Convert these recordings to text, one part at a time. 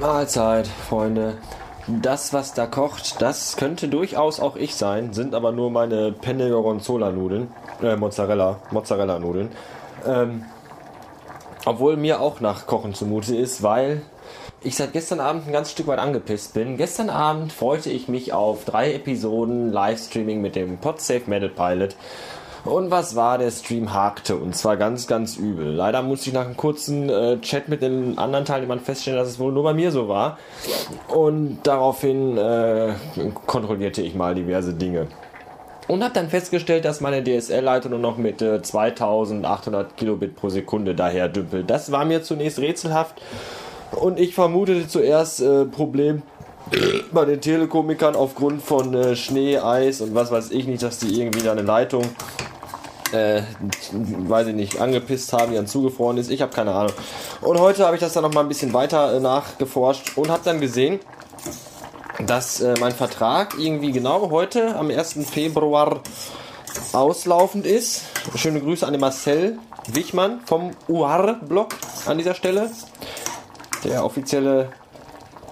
Mahlzeit, Freunde. Das, was da kocht, das könnte durchaus auch ich sein, sind aber nur meine Penne Gorgonzola-Nudeln, äh, Mozzarella, Mozzarella-Nudeln. Ähm, obwohl mir auch nach Kochen zumute ist, weil ich seit gestern Abend ein ganz Stück weit angepisst bin. Gestern Abend freute ich mich auf drei Episoden Livestreaming mit dem Podsafe Metal Pilot. Und was war? Der Stream hakte und zwar ganz, ganz übel. Leider musste ich nach einem kurzen äh, Chat mit den anderen Teilnehmern feststellen, dass es wohl nur bei mir so war. Und daraufhin äh, kontrollierte ich mal diverse Dinge. Und habe dann festgestellt, dass meine DSL-Leitung nur noch mit äh, 2800 Kilobit pro Sekunde daher dümpelt. Das war mir zunächst rätselhaft und ich vermutete zuerst äh, Problem bei den Telekomikern aufgrund von äh, Schnee, Eis und was weiß ich nicht, dass die irgendwie da eine Leitung, äh, weiß ich nicht, angepisst haben, die dann zugefroren ist. Ich habe keine Ahnung. Und heute habe ich das dann noch mal ein bisschen weiter äh, nachgeforscht und habe dann gesehen, dass äh, mein Vertrag irgendwie genau heute am 1. Februar auslaufend ist. Schöne Grüße an den Marcel Wichmann vom UAR-Blog an dieser Stelle. Der offizielle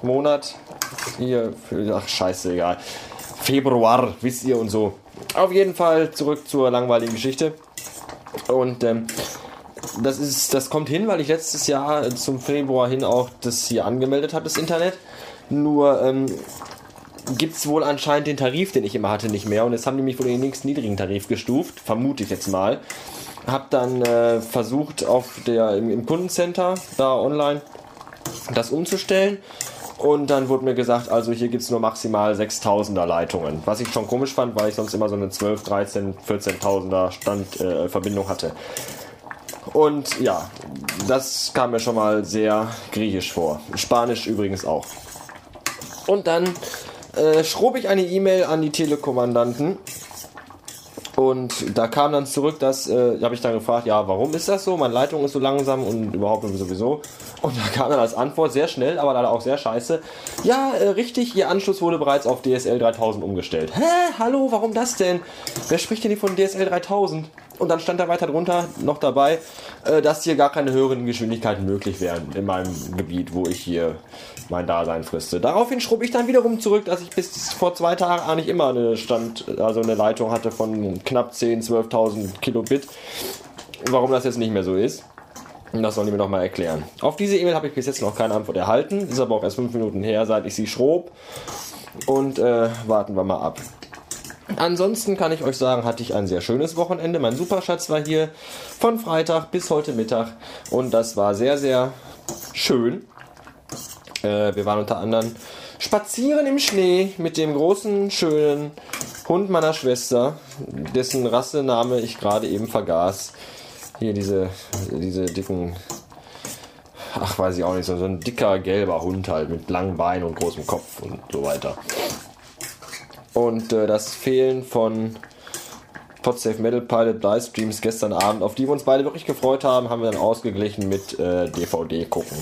Monat hier für, ach scheiße, egal. Februar, wisst ihr und so. Auf jeden Fall zurück zur langweiligen Geschichte. Und ähm, das ist, das kommt hin, weil ich letztes Jahr zum Februar hin auch das hier angemeldet habe, das Internet. Nur ähm, gibt es wohl anscheinend den Tarif, den ich immer hatte, nicht mehr. Und jetzt haben die mich wohl in den nächsten niedrigen Tarif gestuft, vermute ich jetzt mal. Hab dann äh, versucht, auf der im, im Kundencenter da online das umzustellen. Und dann wurde mir gesagt, also hier gibt es nur maximal 6000er Leitungen. Was ich schon komisch fand, weil ich sonst immer so eine 12, 13, 14.000er Stand, äh, Verbindung hatte. Und ja, das kam mir schon mal sehr griechisch vor. Spanisch übrigens auch. Und dann äh, schrob ich eine E-Mail an die Telekommandanten. Und da kam dann zurück, dass, äh, habe ich dann gefragt, ja, warum ist das so? Meine Leitung ist so langsam und überhaupt sowieso. Und da kam dann als Antwort sehr schnell, aber leider auch sehr scheiße. Ja, äh, richtig, Ihr Anschluss wurde bereits auf DSL 3000 umgestellt. Hä? Hallo, warum das denn? Wer spricht denn hier von DSL 3000? Und dann stand da weiter drunter noch dabei, äh, dass hier gar keine höheren Geschwindigkeiten möglich wären in meinem Gebiet, wo ich hier mein Dasein friste. Daraufhin schrub ich dann wiederum zurück, dass ich bis vor zwei Tagen eigentlich immer eine Stand, also eine Leitung hatte von knapp 10.000, 12.000 Kilobit. Warum das jetzt nicht mehr so ist. Das sollen die mir nochmal erklären. Auf diese E-Mail habe ich bis jetzt noch keine Antwort erhalten. Ist aber auch erst fünf Minuten her, seit ich sie schrob. Und äh, warten wir mal ab. Ansonsten kann ich euch sagen, hatte ich ein sehr schönes Wochenende. Mein Superschatz war hier von Freitag bis heute Mittag und das war sehr, sehr schön. Äh, wir waren unter anderem spazieren im Schnee mit dem großen, schönen Hund meiner Schwester, dessen Rassename ich gerade eben vergaß. Hier diese, diese dicken, ach weiß ich auch nicht, so, so ein dicker gelber Hund halt mit langen Beinen und großem Kopf und so weiter. Und äh, das Fehlen von Podsafe Metal Pilot Livestreams gestern Abend, auf die wir uns beide wirklich gefreut haben, haben wir dann ausgeglichen mit äh, DVD gucken.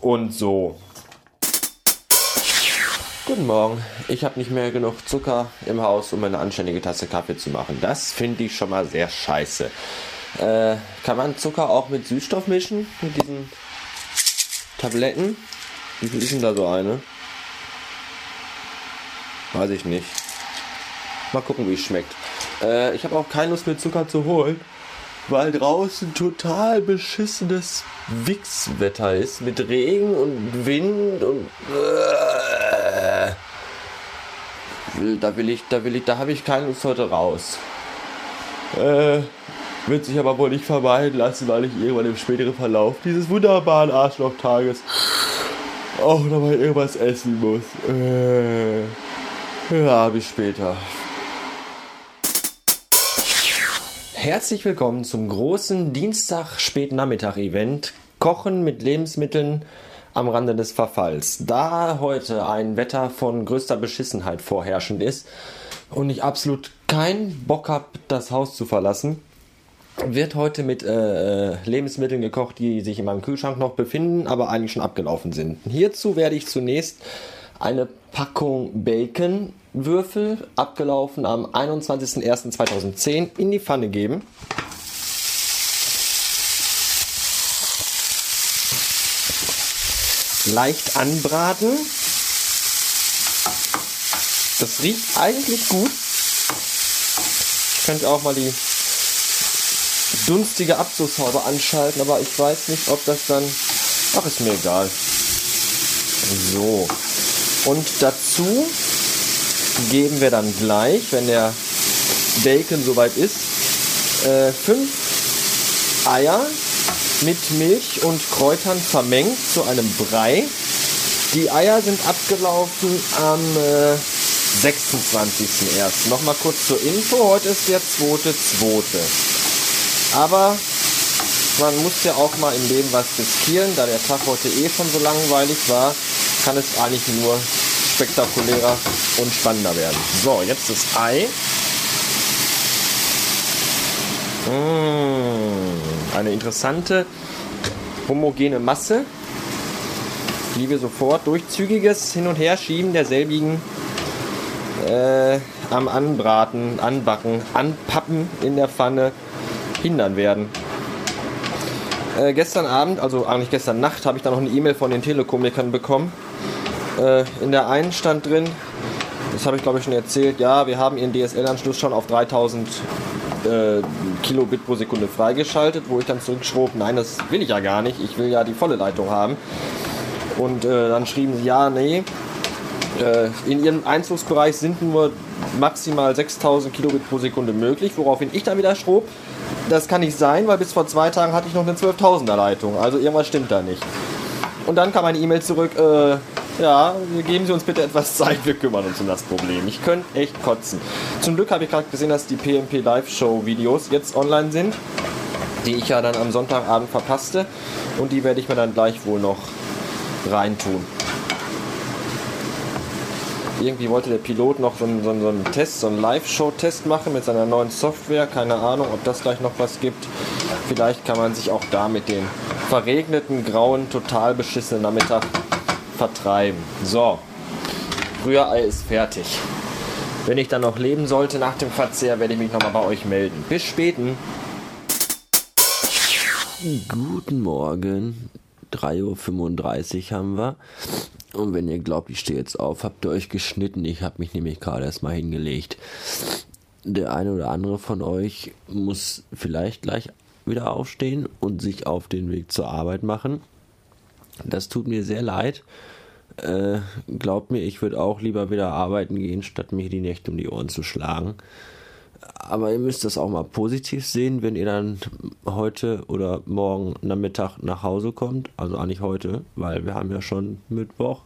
Und so. Guten Morgen. Ich habe nicht mehr genug Zucker im Haus, um eine anständige Tasse Kaffee zu machen. Das finde ich schon mal sehr scheiße. Äh, kann man Zucker auch mit Süßstoff mischen? Mit diesen Tabletten? Wie viel ist denn da so eine? Weiß ich nicht. Mal gucken, wie es schmeckt. Äh, ich habe auch keine Lust mehr Zucker zu holen, weil draußen total beschissenes Wichswetter ist mit Regen und Wind und äh, da will ich, da will ich, da habe ich keine Lust heute raus. Äh, wird sich aber wohl nicht vermeiden lassen, weil ich irgendwann im späteren Verlauf dieses wunderbaren Arschlochtages auch nochmal irgendwas essen muss. Äh, ja, bis später. Herzlich willkommen zum großen Dienstag Spätnachmittag Event Kochen mit Lebensmitteln am Rande des Verfalls. Da heute ein Wetter von größter Beschissenheit vorherrschend ist und ich absolut keinen Bock habe, das Haus zu verlassen, wird heute mit äh, Lebensmitteln gekocht, die sich in meinem Kühlschrank noch befinden, aber eigentlich schon abgelaufen sind. Hierzu werde ich zunächst eine Packung Bacon-Würfel, abgelaufen am 21.01.2010, in die Pfanne geben. Leicht anbraten. Das riecht eigentlich gut. Ich könnte auch mal die dunstige Abzugshaube anschalten, aber ich weiß nicht, ob das dann... Ach, ist mir egal. So. Und dazu geben wir dann gleich, wenn der Bacon soweit ist, äh, fünf Eier mit Milch und Kräutern vermengt zu einem Brei. Die Eier sind abgelaufen am äh, 26.01. Nochmal kurz zur Info, heute ist der 2.2. Aber man muss ja auch mal im Leben was riskieren, da der Tag heute eh schon so langweilig war, kann es eigentlich nur spektakulärer und spannender werden. So, jetzt das Ei. Mmh, eine interessante homogene Masse, die wir sofort durch zügiges Hin- und Herschieben derselbigen äh, am Anbraten, Anbacken, Anpappen in der Pfanne hindern werden. Äh, gestern Abend, also eigentlich gestern Nacht, habe ich dann noch eine E-Mail von den Telekomikern bekommen. Äh, in der einen stand drin, das habe ich glaube ich schon erzählt, ja, wir haben ihren DSL-Anschluss schon auf 3000 äh, Kilobit pro Sekunde freigeschaltet, wo ich dann zurückschrob, nein, das will ich ja gar nicht, ich will ja die volle Leitung haben. Und äh, dann schrieben sie, ja, nee, äh, in ihrem Einzugsbereich sind nur maximal 6000 Kilobit pro Sekunde möglich, woraufhin ich dann wieder schrob, das kann nicht sein, weil bis vor zwei Tagen hatte ich noch eine 12.000er Leitung, also irgendwas stimmt da nicht. Und dann kam eine E-Mail zurück, äh, ja, geben Sie uns bitte etwas Zeit, wir kümmern uns um das Problem. Ich könnte echt kotzen. Zum Glück habe ich gerade gesehen, dass die PMP Live Show Videos jetzt online sind, die ich ja dann am Sonntagabend verpasste und die werde ich mir dann gleich wohl noch reintun irgendwie wollte der Pilot noch so einen, so einen Test, so einen Live-Show-Test machen mit seiner neuen Software. Keine Ahnung, ob das gleich noch was gibt. Vielleicht kann man sich auch da mit den verregneten, grauen, total beschissenen Nachmittag vertreiben. So, Rührei ist fertig. Wenn ich dann noch leben sollte nach dem Verzehr, werde ich mich nochmal bei euch melden. Bis späten. Guten Morgen. 3.35 Uhr haben wir. Und wenn ihr glaubt, ich stehe jetzt auf, habt ihr euch geschnitten. Ich habe mich nämlich gerade erstmal hingelegt. Der eine oder andere von euch muss vielleicht gleich wieder aufstehen und sich auf den Weg zur Arbeit machen. Das tut mir sehr leid. Äh, glaubt mir, ich würde auch lieber wieder arbeiten gehen, statt mir die Nächte um die Ohren zu schlagen. Aber ihr müsst das auch mal positiv sehen, wenn ihr dann heute oder morgen Nachmittag nach Hause kommt. Also eigentlich heute, weil wir haben ja schon Mittwoch.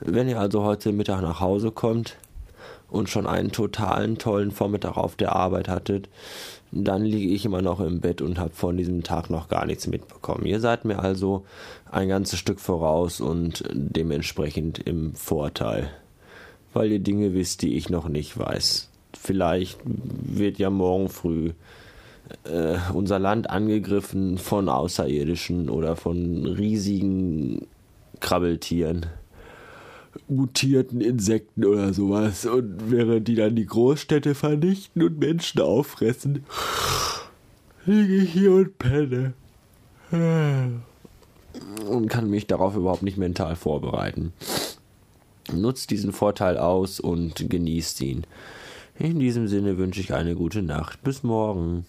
Wenn ihr also heute Mittag nach Hause kommt und schon einen totalen tollen Vormittag auf der Arbeit hattet, dann liege ich immer noch im Bett und habe von diesem Tag noch gar nichts mitbekommen. Ihr seid mir also ein ganzes Stück voraus und dementsprechend im Vorteil, weil ihr Dinge wisst, die ich noch nicht weiß. Vielleicht wird ja morgen früh äh, unser Land angegriffen von Außerirdischen oder von riesigen Krabbeltieren, mutierten Insekten oder sowas. Und während die dann die Großstädte vernichten und Menschen auffressen, liege ich hier und penne. Und kann mich darauf überhaupt nicht mental vorbereiten. Nutzt diesen Vorteil aus und genießt ihn. In diesem Sinne wünsche ich eine gute Nacht. Bis morgen.